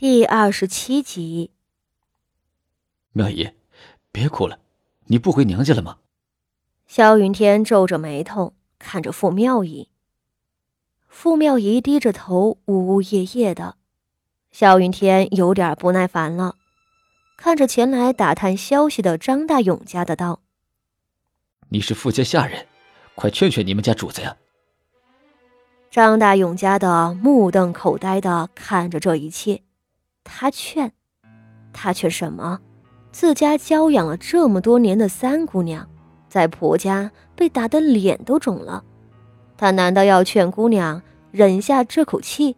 第二十七集。妙姨，别哭了，你不回娘家了吗？萧云天皱着眉头看着傅妙仪。傅妙仪低着头，呜呜咽咽的。萧云天有点不耐烦了，看着前来打探消息的张大勇家的道：“你是傅家下人，快劝劝你们家主子呀！”张大勇家的目瞪口呆的看着这一切，他劝，他劝什么？自家娇养了这么多年的三姑娘，在婆家被打得脸都肿了，他难道要劝姑娘忍下这口气？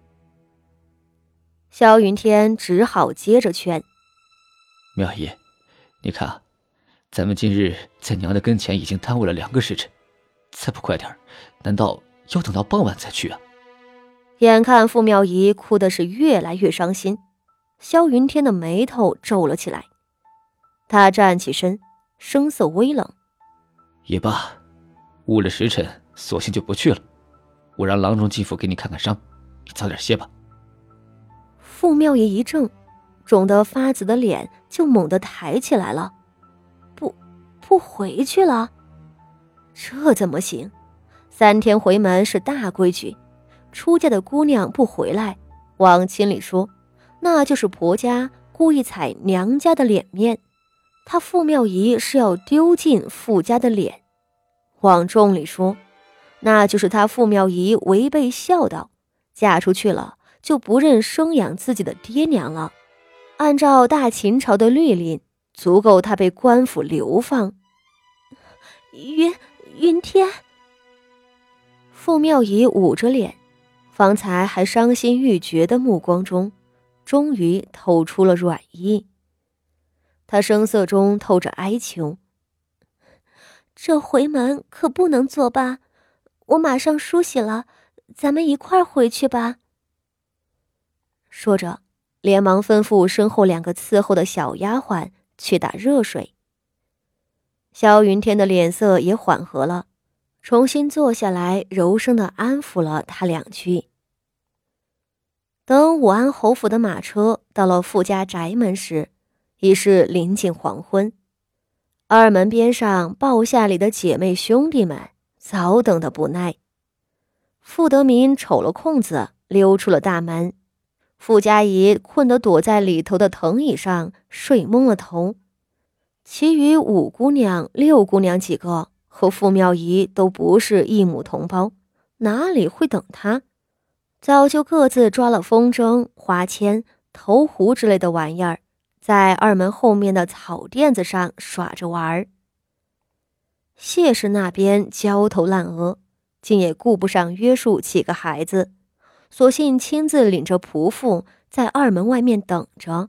萧云天只好接着劝：“妙姨，你看啊，咱们今日在娘的跟前已经耽误了两个时辰，再不快点难道要等到傍晚才去啊？”眼看傅妙仪哭的是越来越伤心，萧云天的眉头皱了起来。他站起身，声色微冷：“也罢，误了时辰，索性就不去了。我让郎中进府给你看看伤，你早点歇吧。”傅妙仪一怔，肿得发紫的脸就猛地抬起来了。“不，不回去了？这怎么行？三天回门是大规矩，出嫁的姑娘不回来，往亲里说，那就是婆家故意踩娘家的脸面。”他傅妙仪是要丢尽傅家的脸，往重里说，那就是他傅妙仪违背孝道，嫁出去了就不认生养自己的爹娘了。按照大秦朝的律令，足够他被官府流放。云云天，傅妙仪捂着脸，方才还伤心欲绝的目光中，终于透出了软意。他声色中透着哀求：“这回门可不能作罢，我马上梳洗了，咱们一块儿回去吧。”说着，连忙吩咐身后两个伺候的小丫鬟去打热水。萧云天的脸色也缓和了，重新坐下来，柔声的安抚了他两句。等武安侯府的马车到了傅家宅门时，已是临近黄昏，二门边上报下里的姐妹兄弟们早等的不耐。傅德民瞅了空子，溜出了大门。傅家仪困得躲在里头的藤椅上睡懵了头。其余五姑娘、六姑娘几个和傅妙仪都不是一母同胞，哪里会等他？早就各自抓了风筝、花签、投壶之类的玩意儿。在二门后面的草垫子上耍着玩儿。谢氏那边焦头烂额，竟也顾不上约束几个孩子，索性亲自领着仆妇在二门外面等着。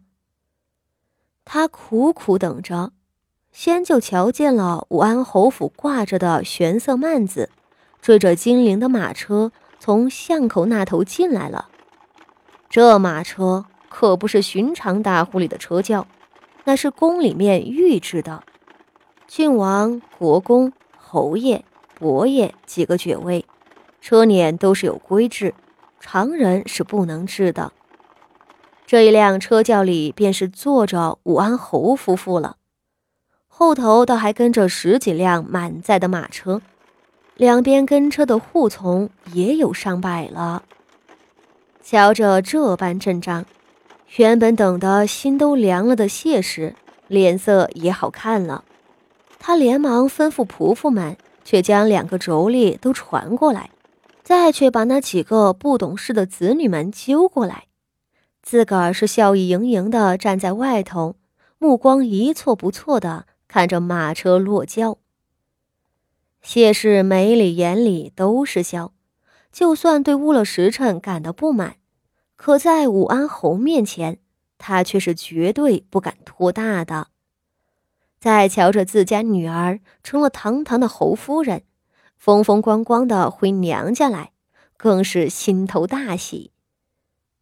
他苦苦等着，先就瞧见了武安侯府挂着的玄色幔子，追着金陵的马车从巷口那头进来了。这马车。可不是寻常大户里的车轿，那是宫里面御制的。郡王、国公、侯爷、伯爷几个爵位，车辇都是有规制，常人是不能制的。这一辆车轿里便是坐着武安侯夫妇了，后头倒还跟着十几辆满载的马车，两边跟车的护从也有上百了。瞧着这般阵仗。原本等得心都凉了的谢氏，脸色也好看了。他连忙吩咐仆妇们，却将两个妯娌都传过来，再却把那几个不懂事的子女们揪过来，自个儿是笑意盈盈的站在外头，目光一错不错的看着马车落轿。谢氏眉里眼里都是笑，就算对误了时辰感到不满。可在武安侯面前，他却是绝对不敢托大的。再瞧着自家女儿成了堂堂的侯夫人，风风光光的回娘家来，更是心头大喜。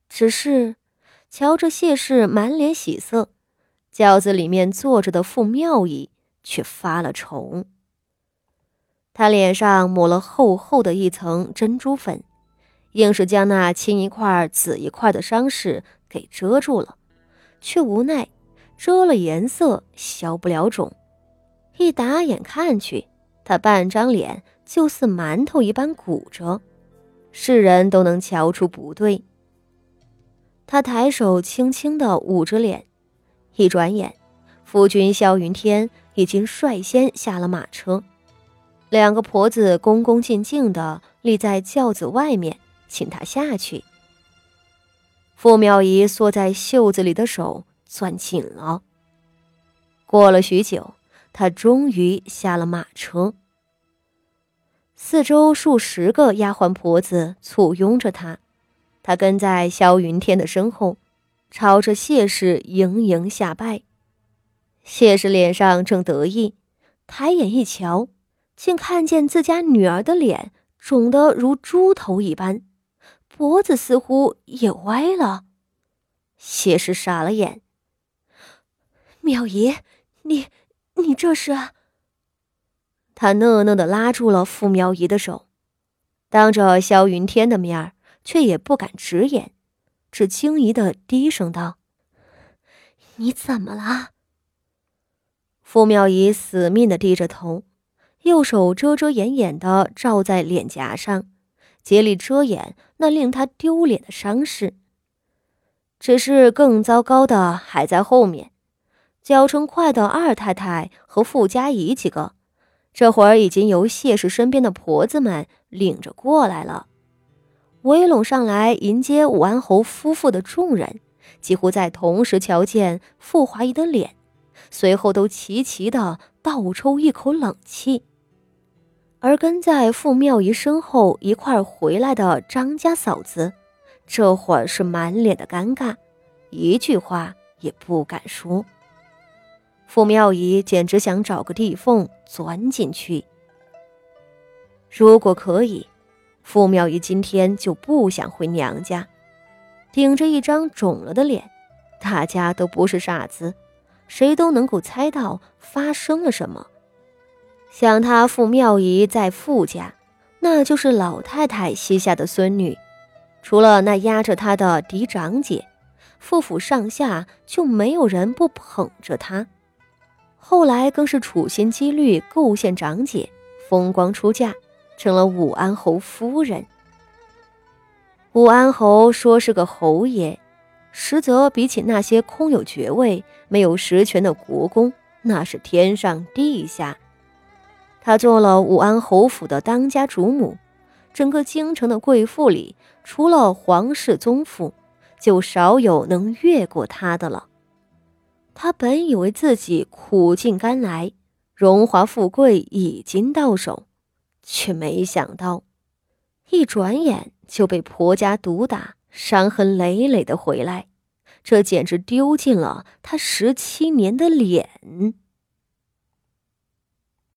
只是瞧着谢氏满脸喜色，轿子里面坐着的傅妙仪却发了愁。他脸上抹了厚厚的一层珍珠粉。硬是将那青一块紫一块的伤势给遮住了，却无奈遮了颜色消不了肿。一打眼看去，他半张脸就似馒头一般鼓着，世人都能瞧出不对。他抬手轻轻地捂着脸，一转眼，夫君萧云天已经率先下了马车，两个婆子恭恭敬敬地立在轿子外面，请他下去。傅妙仪缩在袖子里的手攥紧了。过了许久，他终于下了马车。四周数十个丫鬟婆子簇拥着他。他跟在萧云天的身后，朝着谢氏盈盈下拜。谢氏脸上正得意，抬眼一瞧，竟看见自家女儿的脸肿得如猪头一般，脖子似乎也歪了。谢氏傻了眼：“妙仪，你你这是？”他讷讷的拉住了傅妙仪的手，当着萧云天的面儿。却也不敢直言，只惊疑的低声道：“你怎么了？”傅妙仪死命的低着头，右手遮遮掩掩的罩在脸颊上，竭力遮掩那令他丢脸的伤势。只是更糟糕的还在后面，脚程快的二太太和傅家姨几个，这会儿已经由谢氏身边的婆子们领着过来了。围拢上来迎接武安侯夫妇的众人，几乎在同时瞧见傅华仪的脸，随后都齐齐的倒抽一口冷气。而跟在傅妙仪身后一块回来的张家嫂子，这会儿是满脸的尴尬，一句话也不敢说。傅妙仪简直想找个地缝钻进去。如果可以。傅妙仪今天就不想回娘家，顶着一张肿了的脸，大家都不是傻子，谁都能够猜到发生了什么。想他傅妙仪在傅家，那就是老太太膝下的孙女，除了那压着她的嫡长姐，傅府上下就没有人不捧着她。后来更是处心积虑构陷长姐，风光出嫁。成了武安侯夫人。武安侯说是个侯爷，实则比起那些空有爵位、没有实权的国公，那是天上地下。他做了武安侯府的当家主母，整个京城的贵妇里，除了皇室宗妇，就少有能越过他的了。他本以为自己苦尽甘来，荣华富贵已经到手。却没想到，一转眼就被婆家毒打，伤痕累累的回来，这简直丢尽了他十七年的脸。